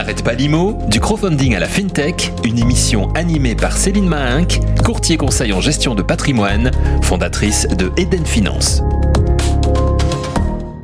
n'arrête pas l'IMO, du crowdfunding à la FinTech, une émission animée par Céline Mahinck, courtier conseil en gestion de patrimoine, fondatrice de Eden Finance.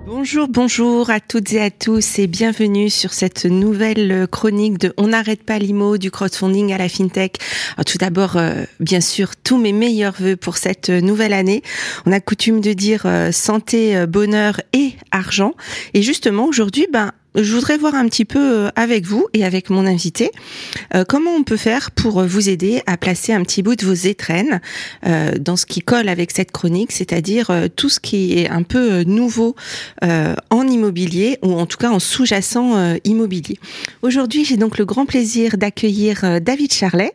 Bonjour, bonjour à toutes et à tous et bienvenue sur cette nouvelle chronique de On n'arrête pas l'IMO du crowdfunding à la FinTech. tout d'abord, euh, bien sûr, tous mes meilleurs voeux pour cette nouvelle année. On a coutume de dire euh, santé, euh, bonheur et argent. Et justement, aujourd'hui, ben, je voudrais voir un petit peu euh, avec vous et avec mon invité euh, comment on peut faire pour vous aider à placer un petit bout de vos étrennes euh, dans ce qui colle avec cette chronique, c'est-à-dire tout ce qui est un peu nouveau en immobilier ou en tout cas en sous-jacent immobilier. Aujourd'hui, j'ai donc le grand plaisir d'accueillir David Charlet.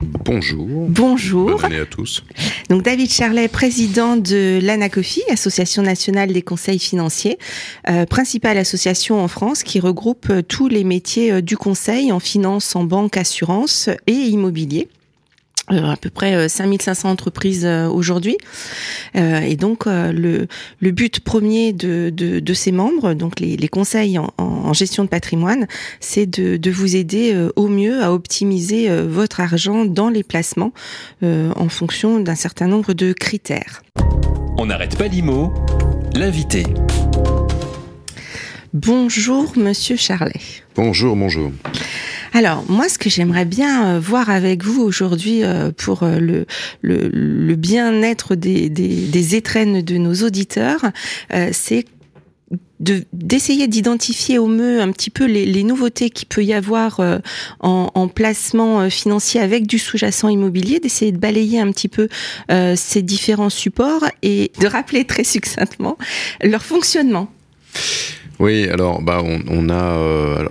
Bonjour. Bonjour. Bonne année à tous. Donc David Charlet, président de l'ANACOFI, Association nationale des conseils financiers, euh, principale association en France qui regroupe euh, tous les métiers euh, du conseil en finance, en banque, assurance et immobilier. Euh, à peu près 5500 euh, entreprises euh, aujourd'hui. et donc, le, le but premier de, de, de ces membres, donc les, les conseils en, en, gestion de patrimoine, c'est de, de, vous aider au mieux à optimiser votre argent dans les placements en fonction d'un certain nombre de critères. On n'arrête pas l'IMO, l'invité. Bonjour, monsieur Charlet. Bonjour, bonjour. Alors, moi, ce que j'aimerais bien euh, voir avec vous aujourd'hui euh, pour euh, le, bien-être des, des, étrennes de nos auditeurs, c'est d'essayer d'identifier au mieux un petit peu les, nouveautés qu'il peut y avoir en, placement financier avec du sous-jacent immobilier, d'essayer de balayer un petit peu ces différents supports et de rappeler très succinctement leur fonctionnement. Oui, alors bah on, a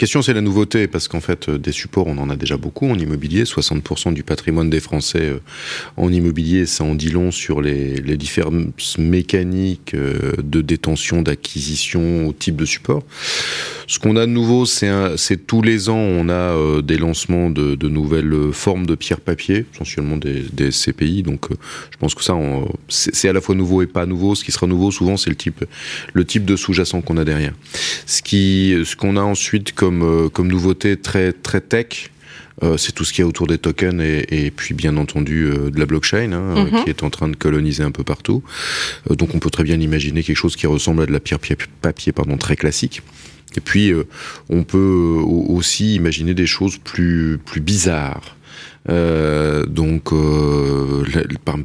question, c'est la nouveauté, parce qu'en fait, euh, des supports, on en a déjà beaucoup en immobilier. 60% du patrimoine des Français euh, en immobilier, ça en dit long sur les, les différentes mécaniques euh, de détention, d'acquisition au type de support. Ce qu'on a de nouveau, c'est tous les ans, on a des lancements de, de, nouvelles formes de pierre-papier, essentiellement des, des, CPI. Donc, je pense que ça, c'est à la fois nouveau et pas nouveau. Ce qui sera nouveau, souvent, c'est le type, le type de sous-jacent qu'on a derrière. Ce qui, ce qu'on a ensuite comme euh, comme, nouveauté très, très tech. Euh, c'est tout ce qu'il y a autour des tokens et, puis bien entendu euh, de la blockchain hein, mhm. qui est en train de coloniser un peu partout. donc on peut très bien imaginer quelque chose qui ressemble à de la pierre papier pardon très classique. Et puis on peut aussi imaginer des choses plus plus bizarres. Euh, donc, euh,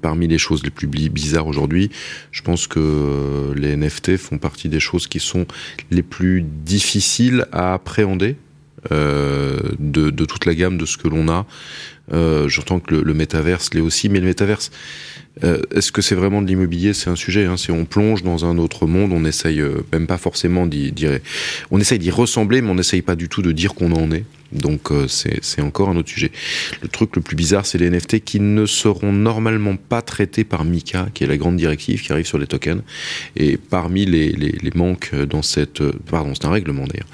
parmi les choses les plus bizarres aujourd'hui, je pense que les NFT font partie des choses qui sont les plus difficiles à appréhender euh, de, de, toute la gamme de ce que l'on a. Euh, J'entends que le, le métaverse l'est aussi, mais le métaverse, euh, est-ce que c'est vraiment de l'immobilier? C'est un sujet. Hein. Si on plonge dans un autre monde, on essaye euh, même pas forcément d'y, on d'y ressembler, mais on n'essaye pas du tout de dire qu'on en est. Donc euh, c'est encore un autre sujet. Le truc le plus bizarre, c'est les NFT qui ne seront normalement pas traités par Mika, qui est la grande directive qui arrive sur les tokens. Et parmi les, manques dans cette, pardon, c'est un règlement d'ailleurs.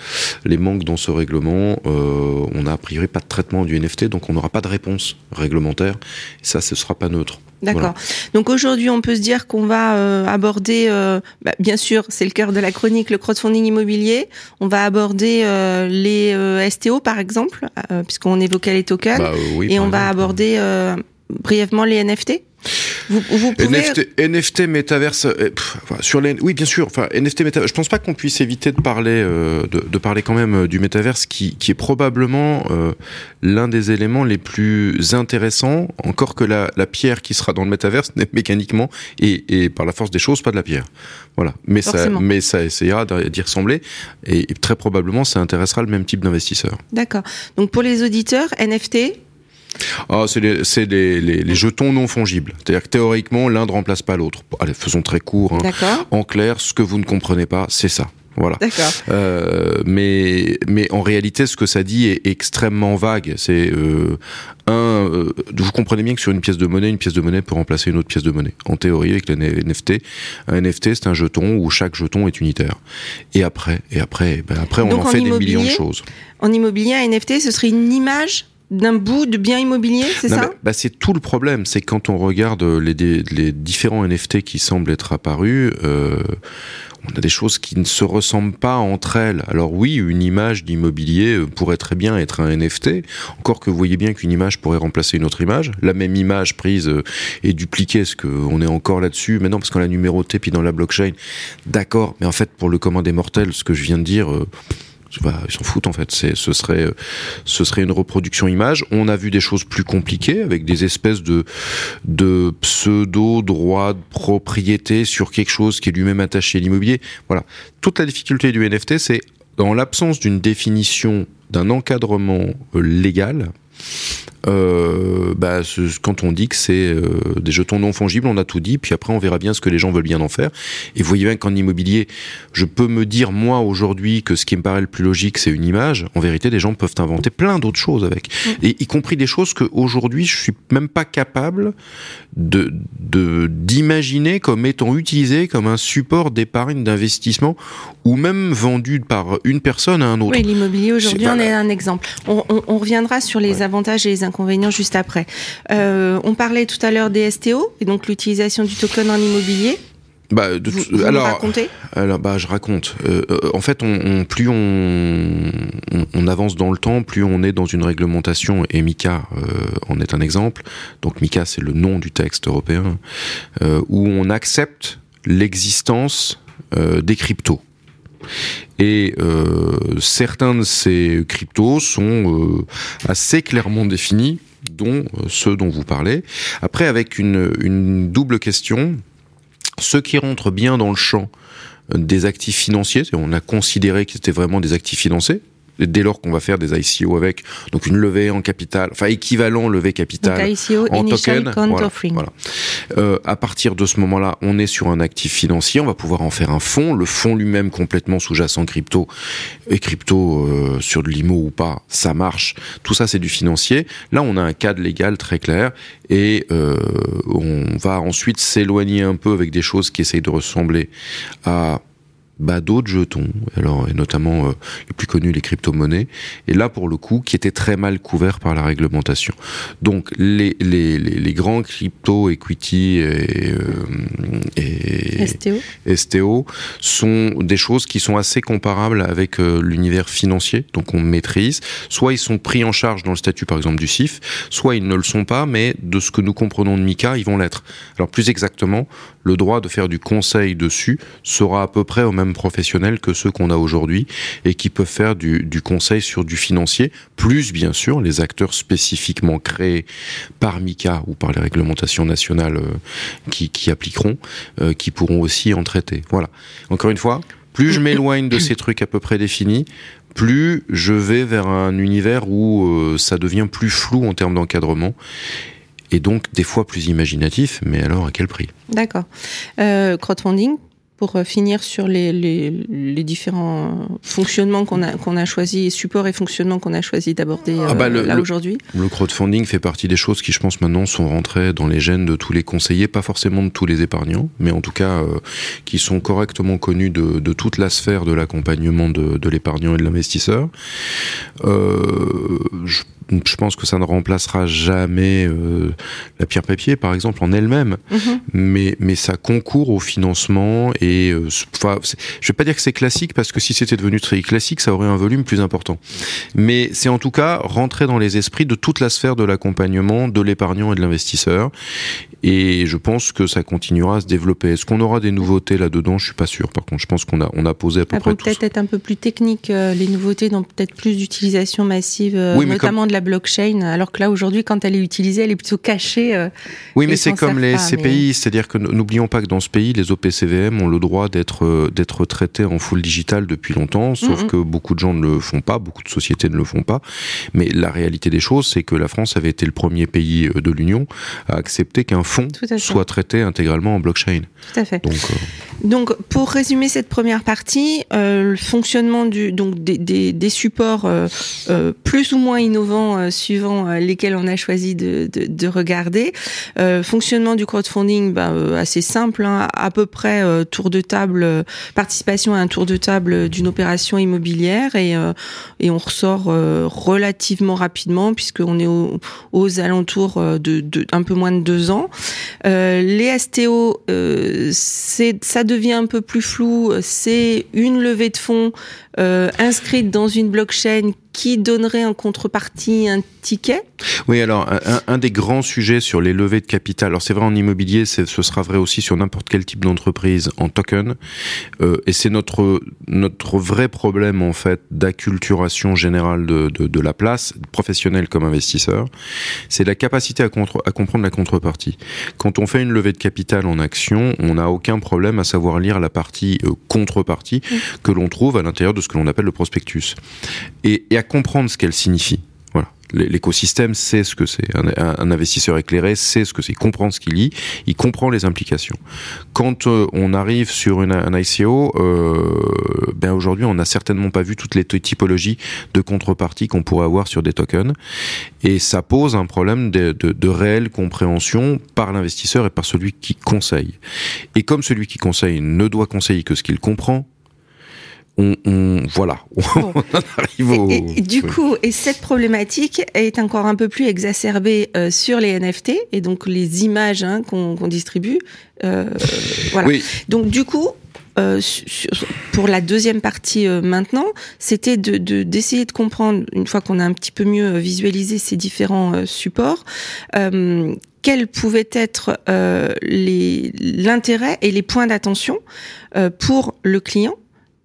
Les manques dans ce règlement, euh, on a a priori pas de traitement du NFT, donc on n'aura pas de réponse réglementaire. Ça, ce sera pas neutre. D'accord. Donc aujourd'hui, on peut se dire qu'on va euh, aborder, euh, bah, bien sûr, c'est le cœur de la chronique, le crowdfunding immobilier. On va aborder euh, les STO, par exemple, puisqu'on évoquait les tokens, bah, et on va aborder brièvement les NFT. Vous, vous pouvez... NFT, NFT métaverse euh, sur les oui bien sûr enfin NFT métaverse je pense pas qu'on puisse éviter de parler euh, de, de, parler quand même euh, du métaverse qui, qui est probablement euh, l'un des éléments les plus intéressants encore que la, la pierre qui sera dans le métaverse n'est mécaniquement et, et, par la force des choses pas de la pierre. Voilà. Mais Forcément. ça mais ça essayera d'y ressembler et, et très probablement ça intéressera le même type d'investisseur. D'accord. Donc pour les auditeurs NFT ah, c'est les, les, les, les, jetons non fongibles. C'est-à-dire que théoriquement, l'un ne remplace pas l'autre. Allez, faisons très court. Hein. En clair, ce que vous ne comprenez pas, c'est ça. Voilà. Euh, mais mais en réalité, ce que ça dit est extrêmement vague. C'est euh, un. Euh, vous comprenez bien que sur une pièce de monnaie, une pièce de monnaie peut remplacer une autre pièce de monnaie. En théorie, avec les NFT, un NFT c'est un jeton où chaque jeton est unitaire. Et après, et après, ben après, on en, fait des millions de choses. En immobilier, un NFT, ce serait une image d'un bout de bien immobilier, c'est ça bah, C'est tout le problème, c'est quand on regarde les, les, différents NFT qui semblent être apparus, euh, on a des choses qui ne se ressemblent pas entre elles. Alors oui, une image d'immobilier euh, pourrait très bien être un NFT, encore que vous voyez bien qu'une image pourrait remplacer une autre image. La même image prise euh, et dupliquée, est-ce qu'on est encore là-dessus Maintenant, parce qu'on l'a numéroté, puis dans la blockchain, d'accord, mais en fait, pour le commun des mortels, ce que je viens de dire... Euh, ils s'en foutent en fait. C'est, ce serait, ce serait une reproduction image. On a vu des choses plus compliquées avec des espèces de, de pseudo droits de propriété sur quelque chose qui est lui-même attaché à l'immobilier. Voilà. Toute la difficulté du NFT, c'est dans l'absence d'une définition d'un encadrement légal, euh, bah, quand on dit que c'est euh, des jetons non fongibles, on a tout dit, puis après on verra bien ce que les gens veulent bien en faire. Et vous voyez bien qu'en immobilier, je peux me dire moi aujourd'hui que ce qui me paraît le plus logique c'est une image. En vérité, des gens peuvent inventer plein d'autres choses avec, mm. et y compris des choses que aujourd'hui je suis même pas capable de d'imaginer comme étant utilisé comme un support d'épargne d'investissement ou même vendu par une personne à un autre. Oui, l'immobilier aujourd'hui on est un exemple. On, on, on reviendra sur les avantages et les inconvénients juste après. Euh, on parlait tout à l'heure des STO et donc l'utilisation du token en immobilier. Bah, de, vous, alors, racontez alors, bah, je raconte. Euh, euh, en fait, on, plus on, on, avance dans le temps, plus on est dans une réglementation, et euh, en est un exemple. Donc, MICA, c'est le nom du texte européen, où on accepte l'existence des cryptos. Et euh, certains de ces cryptos sont euh, assez clairement définis, dont euh, ceux dont vous parlez. Après, avec une, une double question, ceux qui rentrent bien dans le champ des actifs financiers, on a considéré qu'ils étaient vraiment des actifs financiers, dès lors qu'on va faire des ICO avec, donc une levée en capital, enfin équivalent levée capital ICO, en token. Voilà, offering. voilà. Euh, à partir de ce moment-là, on est sur un actif financier, on va pouvoir en faire un fonds, le fonds lui-même complètement sous-jacent crypto et crypto euh, sur de l'IMO ou pas, ça marche. Tout ça c'est du financier. Là, on a un cadre légal très clair et euh, on va ensuite s'éloigner un peu avec des choses qui essayent de ressembler à bah, d'autres jetons, alors et notamment euh, les plus connus les crypto-monnaies, et là pour le coup qui étaient très mal couverts par la réglementation. Donc les les, les, les grands crypto equity et, euh, et STO. STO sont des choses qui sont assez comparables avec euh, l'univers financier, donc on maîtrise. Soit ils sont pris en charge dans le statut par exemple du CIF, soit ils ne le sont pas, mais de ce que nous comprenons de MICA, ils vont l'être. Alors plus exactement, le droit de faire du conseil dessus sera à peu près au même professionnels que ceux qu'on a aujourd'hui et qui peuvent faire du, conseil sur du financier, plus bien sûr les acteurs spécifiquement créés par MICA ou par les réglementations nationales euh, qui, appliqueront, euh, qui pourront aussi en traiter. Voilà. Encore une fois, plus je m'éloigne de ces trucs à peu près définis, plus je vais vers un univers où euh, ça devient plus flou en termes d'encadrement et donc des fois plus imaginatif, mais alors à quel prix? D'accord. Crowdfunding, pour euh, finir sur les, les, les différents fonctionnements qu'on a, qu'on a choisi, supports et fonctionnements qu'on a choisi d'aborder ah bah le, là aujourd'hui Le crowdfunding fait partie des choses qui, je pense, maintenant sont rentrées dans les gènes de tous les conseillers, pas forcément de tous les épargnants, mais en tout cas euh, qui sont correctement connus de, de toute la sphère de l'accompagnement de, de l'épargnant et de l'investisseur. Euh, je je pense que ça ne remplacera jamais euh, la pierre papier, par exemple, en elle-même, mm -hmm. mais mais ça concourt au financement et euh, enfin, je vais pas dire que c'est classique parce que si c'était devenu très classique, ça aurait un volume plus important. Mais c'est en tout cas rentrer dans les esprits de toute la sphère de l'accompagnement de l'épargnant et de l'investisseur et je pense que ça continuera à se développer. Est-ce qu'on aura des nouveautés là-dedans? Je suis pas sûr. Par contre, je pense qu'on a on a posé à peu Après, près peut-être être un peu plus technique. Euh, les nouveautés dans peut-être plus d'utilisation massive, euh, oui, notamment comme... de la blockchain. Alors que là, aujourd'hui, quand elle est utilisée, elle est plutôt cachée. Euh, oui, mais c'est comme les pas, CPI, mais... c'est-à-dire que n'oublions pas que dans ce pays, les OPCVM ont le droit d'être euh, d'être traités en full digital depuis longtemps, sauf mm -hmm. que beaucoup de gens ne le font pas, beaucoup de sociétés ne le font pas. Mais la réalité des choses, c'est que la France avait été le premier pays euh, de l'Union à accepter qu'un fonds soit traité intégralement en blockchain. Tout à fait. Donc, euh... donc pour résumer cette première partie, euh, le fonctionnement du, donc des, des, des supports plus ou moins innovants éléments suivant lesquels on a choisi de, de, de regarder. fonctionnement du crowdfunding, bah, assez simple, hein, à peu près tour de table, participation à un tour de table d'une opération immobilière et, et on ressort relativement rapidement puisqu'on est aux alentours de, un peu moins de deux ans. les STO, c'est ça devient un peu plus flou. C'est une levée de fonds euh, inscrite dans une blockchain qui donnerait en contrepartie un ticket Oui, alors un, des grands sujets sur les levées de capital, alors c'est vrai en immobilier, ce sera vrai aussi sur n'importe quel type d'entreprise en token, euh, et c'est notre notre vrai problème en fait d'acculturation générale de, de, de, la place, professionnelle comme investisseur, c'est la capacité à, contre, à comprendre la contrepartie. Quand on fait une levée de capital en action, on n'a aucun problème à savoir lire la partie euh, contrepartie que l'on trouve à l'intérieur de ce que l'on appelle le prospectus. Et, et comprendre ce qu'elle signifie. Voilà. L'écosystème sait ce que c'est. Un, investisseur éclairé sait ce que c'est. Il comprend ce qu'il lit. Il comprend les implications. Quand euh, on arrive sur une, un ICO, euh, ben aujourd'hui, on n'a certainement pas vu toutes les typologies de contrepartie qu'on pourrait avoir sur des tokens. Et ça pose un problème de réelle compréhension par l'investisseur et par celui qui conseille. Et comme celui qui conseille ne doit conseiller que ce qu'il comprend, on, voilà, on arrive au. Et, du coup, et cette problématique est encore un peu plus exacerbée euh, sur les NFT et donc les images hein, qu'on distribue. Euh, voilà. Donc du coup, euh, pour la deuxième partie maintenant, c'était de d'essayer de, comprendre, une fois qu'on a un petit peu mieux visualisé ces différents supports, quels pouvaient être l'intérêt et les points d'attention pour le client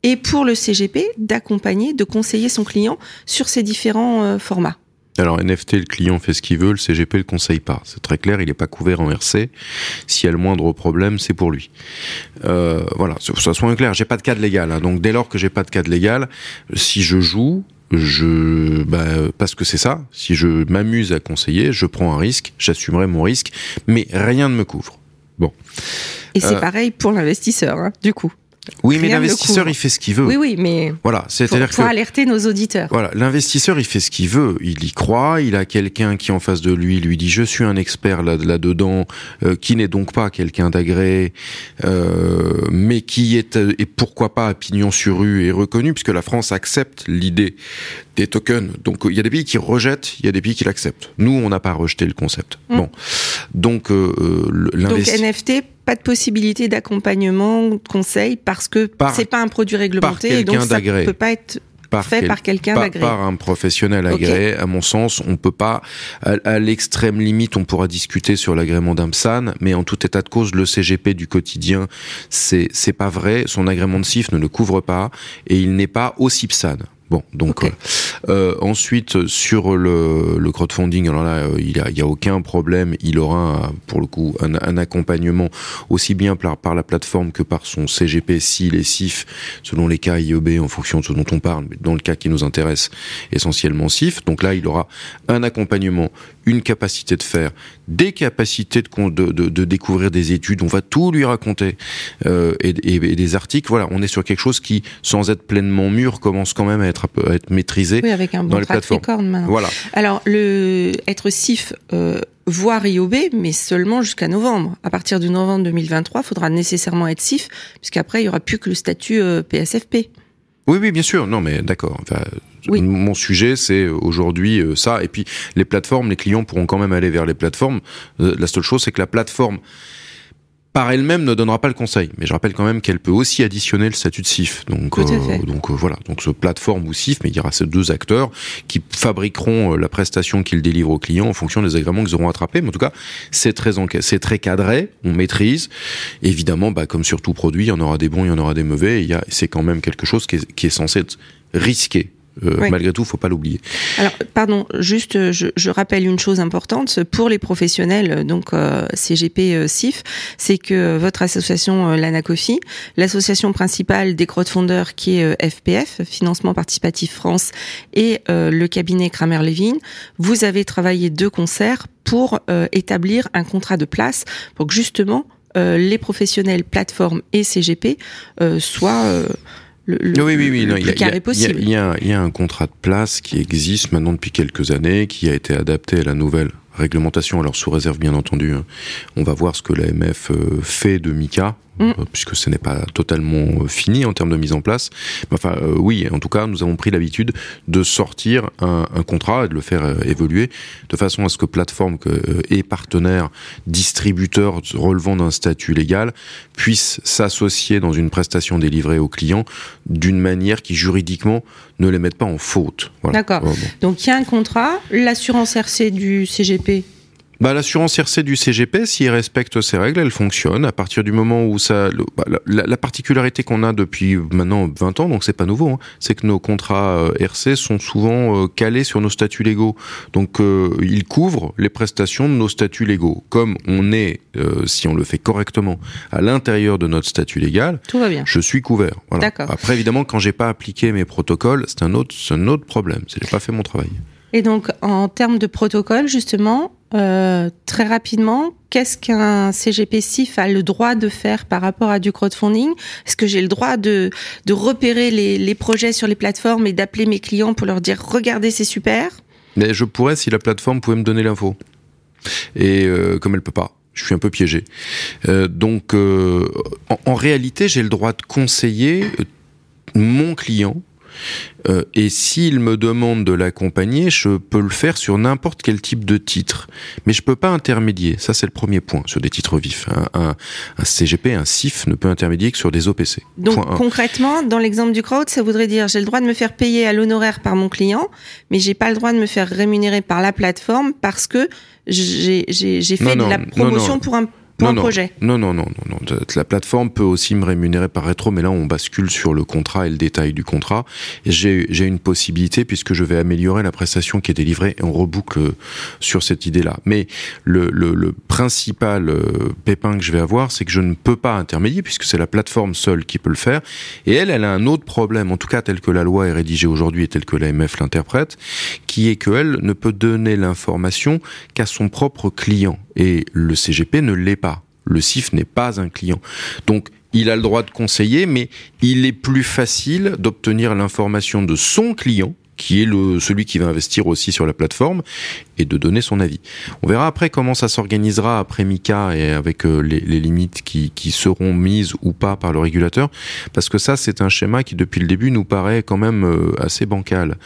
et pour le CGP d'accompagner, de conseiller son client sur ces différents euh, formats. Alors NFT, le client fait ce qu'il veut, le CGP le conseille pas. C'est très clair, il n'est pas couvert en RC. S'il y a le moindre problème, c'est pour lui. Euh, voilà, ça soit clair. J'ai pas de cadre légal, hein. donc dès lors que j'ai pas de cadre légal, si je joue, je bah, parce que c'est ça. Si je m'amuse à conseiller, je prends un risque, j'assumerai mon risque, mais rien ne me couvre. Bon. Et c'est euh, pareil pour l'investisseur, hein, du coup. Oui, mais l'investisseur, il fait ce qu'il veut. Oui, oui, mais voilà, c'est-à-dire faut, alerter nos auditeurs. Voilà, l'investisseur, il fait ce qu'il veut. Il y croit. Il a quelqu'un qui en face de lui lui dit je suis un expert là, là dedans, euh, qui n'est donc pas quelqu'un d'agréé, euh, mais qui est et pourquoi pas à pignon sur rue et reconnu, puisque la France accepte l'idée des tokens. Donc il y a des pays qui rejettent, il y a des pays qui l'acceptent. Nous, on n'a pas rejeté le concept. Mm. Bon, donc euh, euh Donc NFT pas de possibilité d'accompagnement, de conseil, parce que c'est pas un produit réglementé, et donc ça peut pas être fait par quelqu'un d'agréé. Par un professionnel agréé, à mon sens, on peut pas, à, l'extrême limite, on pourra discuter sur l'agrément d'un PSAN, mais en tout état de cause, le CGP du quotidien, c'est c'est pas vrai. Son agrément de CIF ne le couvre pas et il n'est pas aussi PSAN. Bon, donc euh, euh, ensuite sur le, le, crowdfunding, alors là, euh, il y a, il y a aucun problème. Il aura pour le coup un, un accompagnement aussi bien par, par, la plateforme que par son CGP, SIL et SIF, selon les cas IEB en fonction de ce dont on parle. Mais dans le cas qui nous intéresse, essentiellement SIF. Donc là, il aura un accompagnement, une capacité de faire, des capacités de, de, de, de découvrir des études. On va tout lui raconter euh, et, et, et, des articles. Voilà, on est sur quelque chose qui, sans être pleinement mûr, commence quand même à être, à être maîtrisé oui, avec un bon dans les plateformes. Voilà. Alors, le être SIF. Euh, voire IOB, mais seulement jusqu'à novembre. À partir de novembre 2023, il faudra nécessairement être SIF, puisqu'après, il y aura plus que le statut euh, PSFP. Oui, oui, bien sûr. Non, mais d'accord. Enfin, Mon sujet, c'est aujourd'hui euh, ça. Et puis, les plateformes, les clients pourront quand même aller vers les plateformes. Euh, la seule chose, c'est que la plateforme par elle-même ne donnera pas le conseil. Mais je rappelle quand même qu'elle peut aussi additionner le statut de SIF. Donc, euh, donc voilà, donc ce plateforme ou SIF, mais il y aura ces deux acteurs qui fabriqueront la prestation qu'ils délivrent aux clients en fonction des agréments qu'ils auront attrapés. Mais en tout cas, c'est très c'est très cadré, on maîtrise. Évidemment, bah, comme sur tout produit, il y en aura des bons, il y en aura des mauvais. Il y a, c'est quand même quelque chose qui est, qui est censé être risqué euh, malgré tout, faut pas l'oublier. Alors, pardon, juste, je, je, rappelle une chose importante pour les professionnels, donc euh, CGP euh, CIF, c'est que votre association, euh, l'ANACOFI, l'association principale des crowdfunders qui est FPF, Financement Participatif France, et le cabinet Kramer-Levin, vous avez travaillé de concert pour établir un contrat de place pour que justement les professionnels plateformes et CGP soient le, le, oui, oui, oui, le il y plus a- il y a- carré possible. Il y, a, il y a un contrat de place qui existe maintenant depuis quelques années, qui a été adapté à la nouvelle réglementation, alors sous réserve bien entendu. hein. On va voir ce que l'AMF euh, fait de Mika, Mm. euh, puisque ce n'est pas totalement euh, fini en termes de mise en place. Mais enfin, euh, oui, en tout cas, nous avons pris l'habitude de sortir un, un contrat et de le faire euh, évoluer de façon à ce que plateformes que, euh, et partenaires, distributeurs relevant d'un statut légal puissent s'associer dans une prestation délivrée aux clients d'une manière qui juridiquement ne les mette pas en faute. Voilà. D'accord. Bon. Donc il y a un contrat, l'assurance RC du CGP. Bah, l'assurance RC du CGP, s'il respecte ses règles, elle fonctionne. À partir du moment où ça, le- bah, la, la particularité qu'on a depuis maintenant 20 ans, donc c'est pas nouveau, hein, c'est que nos contrats euh, RC sont souvent euh, calés sur nos statuts légaux. Donc euh, ils couvrent les prestations de nos statuts légaux. Comme on est, euh, si on le fait correctement, à l'intérieur de notre statut légal, Tout va bien. je suis couvert. Voilà. Après, évidemment, quand j'ai pas appliqué mes protocoles, c'est un autre, un autre problème. C'est j'ai pas fait mon travail. Et donc, en termes de protocole, justement, euh, très rapidement, qu'est-ce qu'un CGP SIF a le droit de faire par rapport à du crowdfunding? Est-ce que j'ai le droit de, de repérer les, projets sur les plateformes et d'appeler mes clients pour leur dire regardez, c'est super? Mais je pourrais si la plateforme pouvait me donner l'info. Et euh, comme elle peut pas, je suis un peu piégé. Euh, donc, en, réalité, j'ai le droit de conseiller mon client. Euh, et s'il me demande de l'accompagner, je peux le faire sur n'importe quel type de titre. Mais je peux pas intermédier. Ça, c'est le premier point sur des titres vifs. Un, un- un CGP, un CIF ne peut intermédier que sur des OPC. Donc, concrètement, dans l'exemple du crowd, ça voudrait dire j'ai le droit de me faire payer à l'honoraire par mon client, mais j'ai pas le droit de me faire rémunérer par la plateforme parce que j'ai fait Non, de la promotion non. pour un, pour non, un non, projet. Non, non, non, non, non. La plateforme peut aussi me rémunérer par rétro, mais là, on bascule sur le contrat et le détail du contrat. J'ai, une possibilité puisque je vais améliorer la prestation qui est délivrée et on reboucle euh, sur cette idée-là. Mais le, le, le principal euh, pépin que je vais avoir, c'est que je ne peux pas intermédier puisque c'est la plateforme seule qui peut le faire. Et elle, elle a un autre problème, en tout cas tel que la loi est rédigée aujourd'hui et tel que l'AMF l'interprète, qui est qu'elle ne peut donner l'information qu'à son propre client. Et le CGP ne l'est pas. Le CIF n'est pas un client. Donc, il a le droit de conseiller, mais il est plus facile d'obtenir l'information de son client, qui est le, celui qui va investir aussi sur la plateforme, et de donner son avis. On verra après comment ça s'organisera après Mika et avec euh, les, limites qui, qui seront mises ou pas par le régulateur, parce que ça c'est un schéma qui depuis le début nous paraît quand même euh, assez bancal.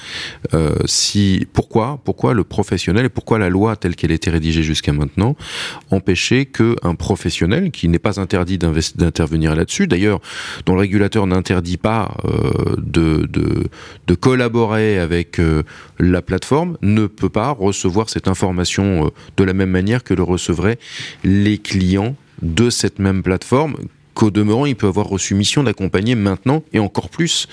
Euh, si pourquoi pourquoi le professionnel et pourquoi la loi telle qu'elle était rédigée jusqu'à maintenant empêchait que un professionnel qui n'est pas interdit d'intervenir là-dessus, d'ailleurs dont le régulateur n'interdit pas de, de collaborer avec la plateforme ne peut pas recevoir cette information euh, de la même manière que le recevraient les clients de cette même plateforme qu'au demeurant, il peut avoir reçu mission d'accompagner maintenant et encore plus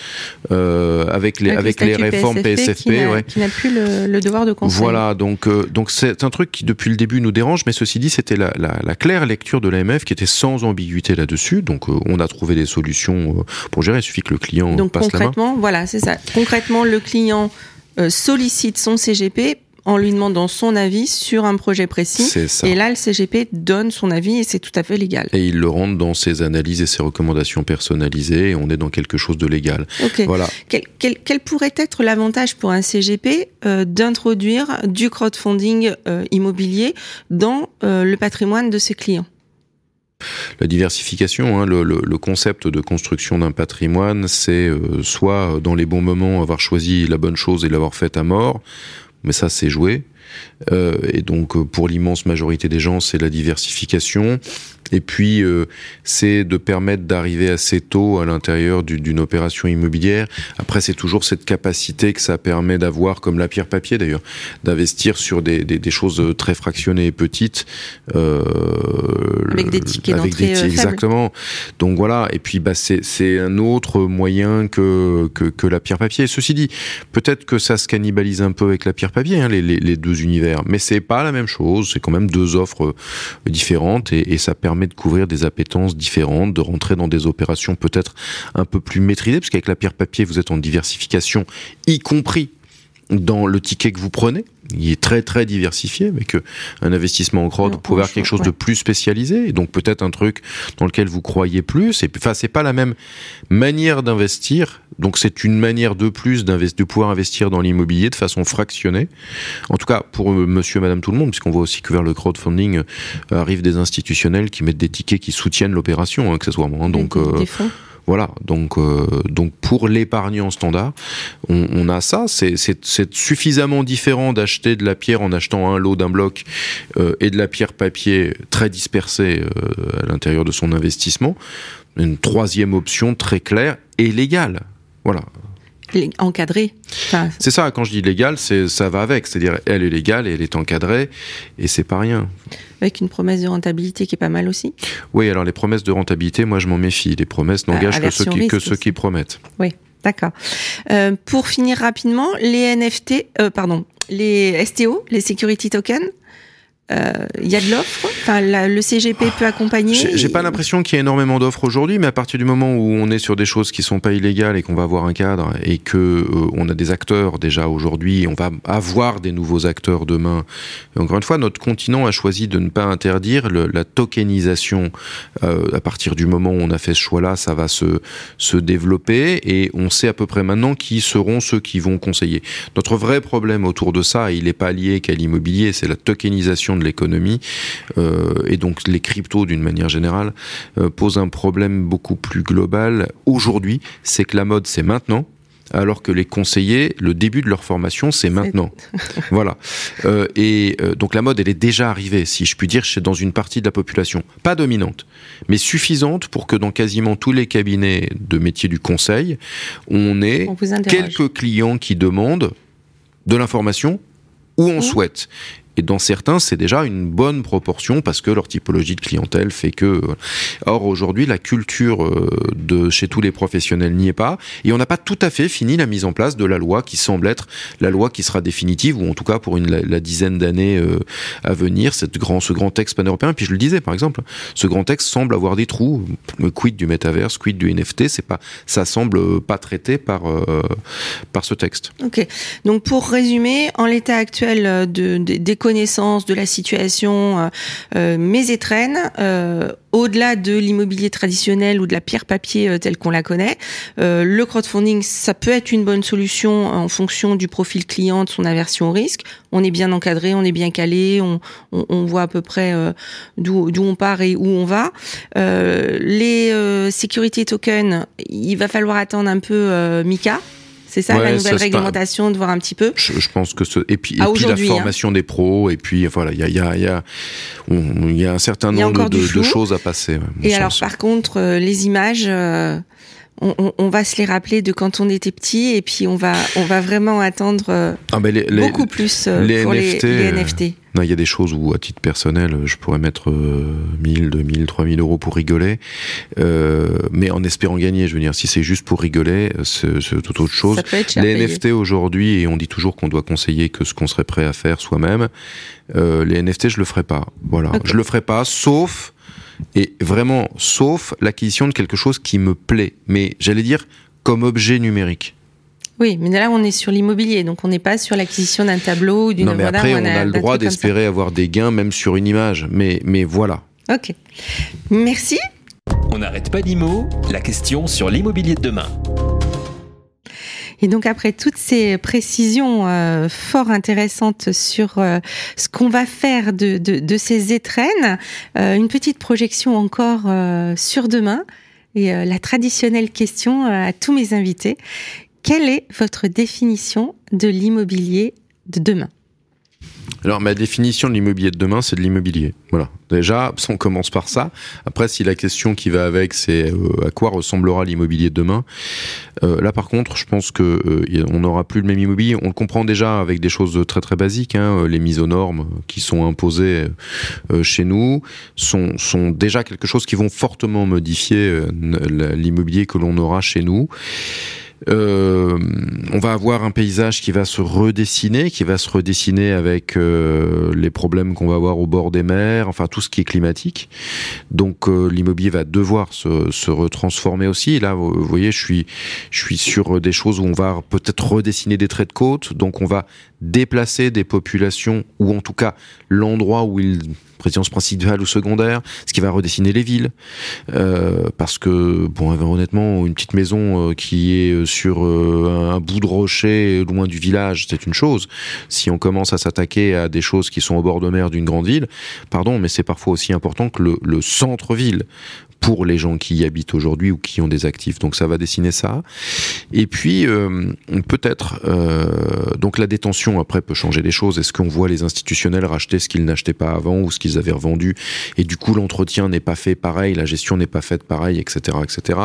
euh, avec les avec, les statuts réformes PSFP PSFP. qui n'a ouais. plus le, le devoir de conseil. Voilà, donc euh, donc c'est un truc qui depuis le début nous dérange, mais ceci dit, c'était la, la, la claire lecture de l'AMF qui était sans ambiguïté là-dessus. Donc euh, on a trouvé des solutions pour gérer. Il suffit que le client Donc passe la main. concrètement, voilà, c'est ça. Concrètement, le client sollicite son CGP en lui demandant son avis sur un projet précis. Et là, le CGP donne son avis et c'est tout à fait légal. Et il le rentre dans ses analyses et ses recommandations personnalisées et on est dans quelque chose de légal. Voilà. Quel, quel- quel pourrait être l'avantage pour un CGP euh, d'introduire du crowdfunding euh, immobilier dans euh, le patrimoine de ses clients? La diversification, hein, le, le- le concept de construction d'un patrimoine, c'est soit dans les bons moments avoir choisi la bonne chose et l'avoir faite à mort, mais ça c'est joué. Euh, et donc euh, pour l'immense majorité des gens, c'est la diversification. Et puis euh, c'est de permettre d'arriver assez tôt à l'intérieur du- d'une opération immobilière. Après, c'est toujours cette capacité que ça permet d'avoir, comme la pierre papier d'ailleurs, d'investir sur des, des, des choses très fractionnées et petites. euh, Avec des tickets d'entrée, euh. Exactement. Donc voilà. Et puis bah c'est c'est un autre moyen que, que que la pierre papier. Ceci dit, peut-être que ça se cannibalise un peu avec la pierre papier, hein, les, les, les deux univers. Mais c'est pas la même chose. C'est quand même deux offres euh, différentes et, et ça permet de couvrir des appétences différentes, de rentrer dans des opérations peut-être un peu plus maîtrisées, parce qu'avec la pierre papier, vous êtes en diversification, y compris dans le ticket que vous prenez. Il est très très diversifié avec euh, un investissement en crowd, vous pouvez avoir quelque chose de plus spécialisé, et donc peut-être un truc dans lequel vous croyez plus. Et enfin, c'est pas la même manière d'investir, donc c'est une manière de plus de pouvoir investir dans l'immobilier de façon fractionnée. En tout cas pour euh, Monsieur, Madame, tout le monde, puisqu'on voit aussi que vers le crowdfunding euh, arrivent des institutionnels qui mettent des tickets qui soutiennent l'opération, accessoirement. Hein, donc voilà, donc euh, donc pour l'épargnant standard, on, a ça. C'est suffisamment différent d'acheter de la pierre en achetant un lot d'un bloc euh, et de la pierre papier très dispersée euh, à l'intérieur de son investissement. Une troisième option très claire et légale. Voilà, encadrée. c'est ça, quand je dis légal, c'est ça va avec. C'est-à-dire, elle est légale et elle est encadrée, et c'est pas rien. Avec une promesse de rentabilité qui est pas mal aussi. Oui, alors les promesses de rentabilité, moi je m'en méfie. Les promesses n'engagent que, ceux qui, que ceux qui promettent. Oui, d'accord. Euh, pour finir rapidement, les NFT, euh, pardon, les STO, les security tokens, il euh, y a de l'offre enfin, Le CGP peut accompagner J'ai pas l'impression qu'il y ait énormément d'offres aujourd'hui, mais à partir du moment où on est sur des choses qui sont pas illégales et qu'on va avoir un cadre et que euh, on a des acteurs déjà aujourd'hui, on va avoir des nouveaux acteurs demain. encore une fois, notre continent a choisi de ne pas interdire le, la tokenisation. Euh, à partir du moment où on a fait ce choix-là, ça va se, se développer et on sait à peu près maintenant qui seront ceux qui vont conseiller. Notre vrai problème autour de ça, il n'est pas lié qu'à l'immobilier, c'est la tokenisation de l'économie euh, et donc les cryptos d'une manière générale euh, posent un problème beaucoup plus global aujourd'hui, c'est que la mode c'est maintenant alors que les conseillers, le début de leur formation, c'est maintenant. voilà. Euh, et donc la mode, elle est déjà arrivée, si je puis dire, chez dans une partie de la population, pas dominante, mais suffisante pour que dans quasiment tous les cabinets de métier du conseil, on ait quelques clients qui demandent de l'information où on mmh. souhaite. Et dans certains, c'est déjà une bonne proportion parce que leur typologie de clientèle fait que. Or aujourd'hui, la culture euh, de chez tous les professionnels n'y est pas, et on n'a pas tout à fait fini la mise en place de la loi qui semble être la loi qui sera définitive, ou en tout cas pour une, la, dizaine d'années euh, à venir, cette grand, ce grand texte pan-européen. Puis je le disais, par exemple, ce grand texte semble avoir des trous. Quid du métaverse, quid du NFT, c'est pas, ça semble pas traité par euh, par ce texte. Ok. Donc pour résumer, en l'état actuel de, de des connaissance de la situation, euh, euh, mes étrennes, euh, au-delà de l'immobilier traditionnel ou de la pierre papier telle qu'on la connaît, le crowdfunding, ça peut être une bonne solution en fonction du profil client, de son aversion au risque. On est bien encadré, on est bien calé, on, on, on voit à peu près d'où on part et où on va. les security tokens, il va falloir attendre un peu Mika c'est ça la nouvelle réglementation, de voir un petit peu. Je, pense que ce et puis, et puis la hein. formation des pros et puis voilà, il y a il y a il y a, y a un certain nombre de, de, choses à passer. et alors par contre euh, les images. Euh, on, on, on, va se les rappeler de quand on était petit et puis on va on va vraiment attendre euh, ah les, beaucoup plus les pour NFT, les, NFT. Non, il y a des choses où, à titre personnel, je pourrais mettre 1000, 2000, 3000 euros pour rigoler, euh, mais en espérant gagner. Je veux dire, si c'est juste pour rigoler, c'est tout autre chose. les NFT aujourd'hui, et on dit toujours qu'on doit conseiller que ce qu'on serait prêt à faire soi-même, euh, les NFT, je le ferai pas. Voilà, je le ferai pas, sauf et vraiment, sauf l'acquisition de quelque chose qui me plaît, mais j'allais dire comme objet numérique. Oui, mais là on est sur l'immobilier, donc on n'est pas sur l'acquisition d'un tableau ou d'une œuvre d'art. Après, on, a, le droit d'espérer avoir des gains même sur une image, mais mais voilà. Ok, merci. On n'arrête pas l'IMO, la question sur l'immobilier de demain. Et donc après toutes ces précisions euh, fort intéressantes sur euh, ce qu'on va faire de, de, ces étrennes, euh, une petite projection encore sur demain et la traditionnelle question à tous mes invités. Quelle est votre définition de l'immobilier de demain? Alors ma définition de l'immobilier de demain, c'est de l'immobilier. Voilà. Déjà, on commence par ça. Après, si la question qui va avec, c'est euh, à quoi ressemblera l'immobilier de demain. Euh, là, par contre, je pense que euh, on n'aura plus le même immobilier. On le comprend déjà avec des choses très très basiques. Hein. Les mises aux normes qui sont imposées chez nous sont, sont déjà quelque chose qui vont fortement modifier l'immobilier que l'on aura chez nous. Euh, on va avoir un paysage qui va se redessiner, qui va se redessiner avec euh, les problèmes qu'on va avoir au bord des mers, enfin tout ce qui est climatique. Donc euh, l'immobilier va devoir se, retransformer aussi. Et là, vous voyez, je suis, je suis sur des choses où on va peut-être redessiner des traits de côte. Donc on va déplacer des populations, ou en tout cas l'endroit où ils présidence principale ou secondaire, ce qui va redessiner les villes. Euh, parce que, bon, honnêtement, une petite maison euh, qui est sur euh, un bout de rocher loin du village, c'est une chose. Si on commence à s'attaquer à des choses qui sont au bord de mer d'une grande ville, pardon, mais c'est parfois aussi important que le, le centre-ville pour les gens qui y habitent aujourd'hui ou qui ont des actifs. Donc ça va dessiner ça. Et puis euh, peut-être euh, donc la détention après peut changer les choses. Est-ce qu'on voit les institutionnels racheter ce qu'ils n'achetaient pas avant ou ce qu'ils avaient revendu et du coup l'entretien n'est pas fait pareil, la gestion n'est pas faite pareil, etc., etc.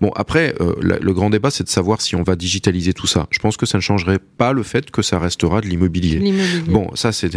Bon après euh, le grand débat c'est de savoir si on va digitaliser tout ça. Je pense que ça ne changerait pas le fait que ça restera de l'immobilier. Bon ça c'est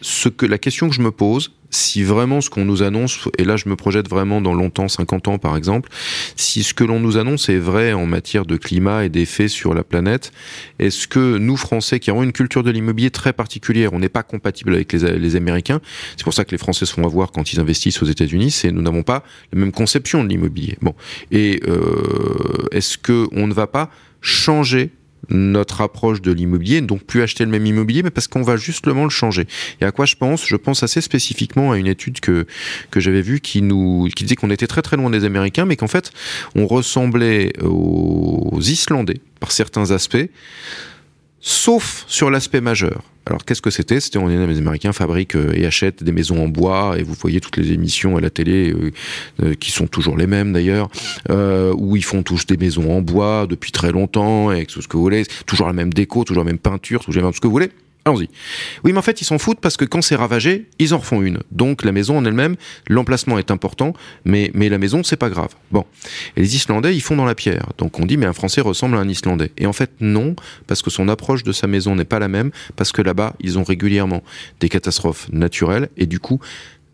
ce que la question que je me pose, si vraiment ce qu'on nous annonce, et là je me projette vraiment dans longtemps, 50 ans par exemple, si ce que l'on nous annonce est vrai en matière de climat et d'effets sur la planète, est-ce que nous Français qui avons une culture de l'immobilier très particulière, on n'est pas compatible avec les, les Américains, c'est pour ça que les Français se font avoir quand ils investissent aux États-Unis, c'est nous n'avons pas la même conception de l'immobilier. Bon, et euh, est-ce que on ne va pas changer notre approche de l'immobilier, donc plus acheter le même immobilier, mais parce qu'on va justement le changer. Et à quoi je pense? Je pense assez spécifiquement à une étude que que j'avais vue qui nous qui disait qu'on était très très loin des Américains, mais qu'en fait on ressemblait aux Islandais par certains aspects, sauf sur l'aspect majeur. Alors qu'est-ce que c'était? C'était on les Américains fabriquent euh, et achètent des maisons en bois et vous voyez toutes les émissions à la télé euh, euh, qui sont toujours les mêmes d'ailleurs où ils font tous des maisons en bois depuis très longtemps et tout ce que vous voulez, toujours la même déco, toujours la même peinture, toujours tout ce que vous voulez. Allons-y. Oui, mais en fait, ils s'en foutent parce que quand c'est ravagé, ils en refont une. Donc la maison en elle-même, l'emplacement est important, mais, mais la maison, c'est pas grave. Bon. Et les Islandais, ils font dans la pierre. Donc on dit, mais un Français ressemble à un Islandais. Et en fait, non, parce que son approche de sa maison n'est pas la même, parce que là-bas, ils ont régulièrement des catastrophes naturelles, et du coup,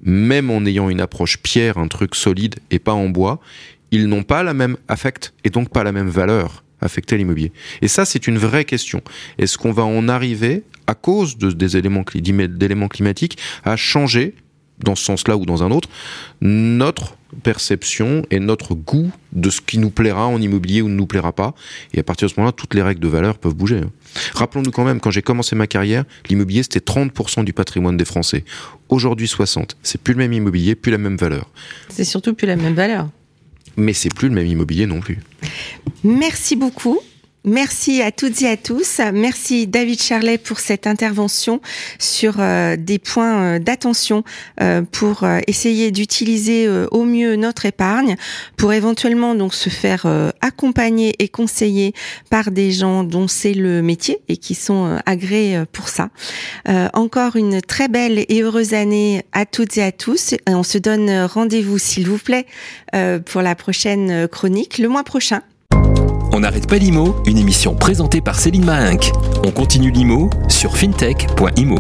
même en ayant une approche pierre, un truc solide et pas en bois, ils n'ont pas la même affect et donc pas la même valeur affecter l'immobilier. Et ça, c'est une vraie question. Est-ce qu'on va en arriver, à cause de, des éléments, d'éléments climatiques, à changer, dans ce sens-là ou dans un autre, notre perception et notre goût de ce qui nous plaira en immobilier ou ne nous plaira pas? Et à partir de ce moment-là, toutes les règles de valeur peuvent bouger. Hein. Rappelons-nous quand même, quand j'ai commencé ma carrière, l'immobilier c'était 30% du patrimoine des Français. Aujourd'hui 60. C'est plus le même immobilier, plus la même valeur. C'est surtout plus la même valeur mais c'est plus le même immobilier non plus. Merci beaucoup. Merci à toutes et à tous. Merci David Charlet pour cette intervention sur euh, des points euh, d'attention euh, pour essayer d'utiliser au mieux notre épargne pour éventuellement donc se faire accompagner et conseiller par des gens dont c'est le métier et qui sont agréés pour ça. encore une très belle et heureuse année à toutes et à tous. On se donne rendez-vous s'il vous plaît pour la prochaine chronique le mois prochain. On n'arrête pas l'IMO, une émission présentée par Céline Mahinck. On continue l'IMO sur fintech.imo.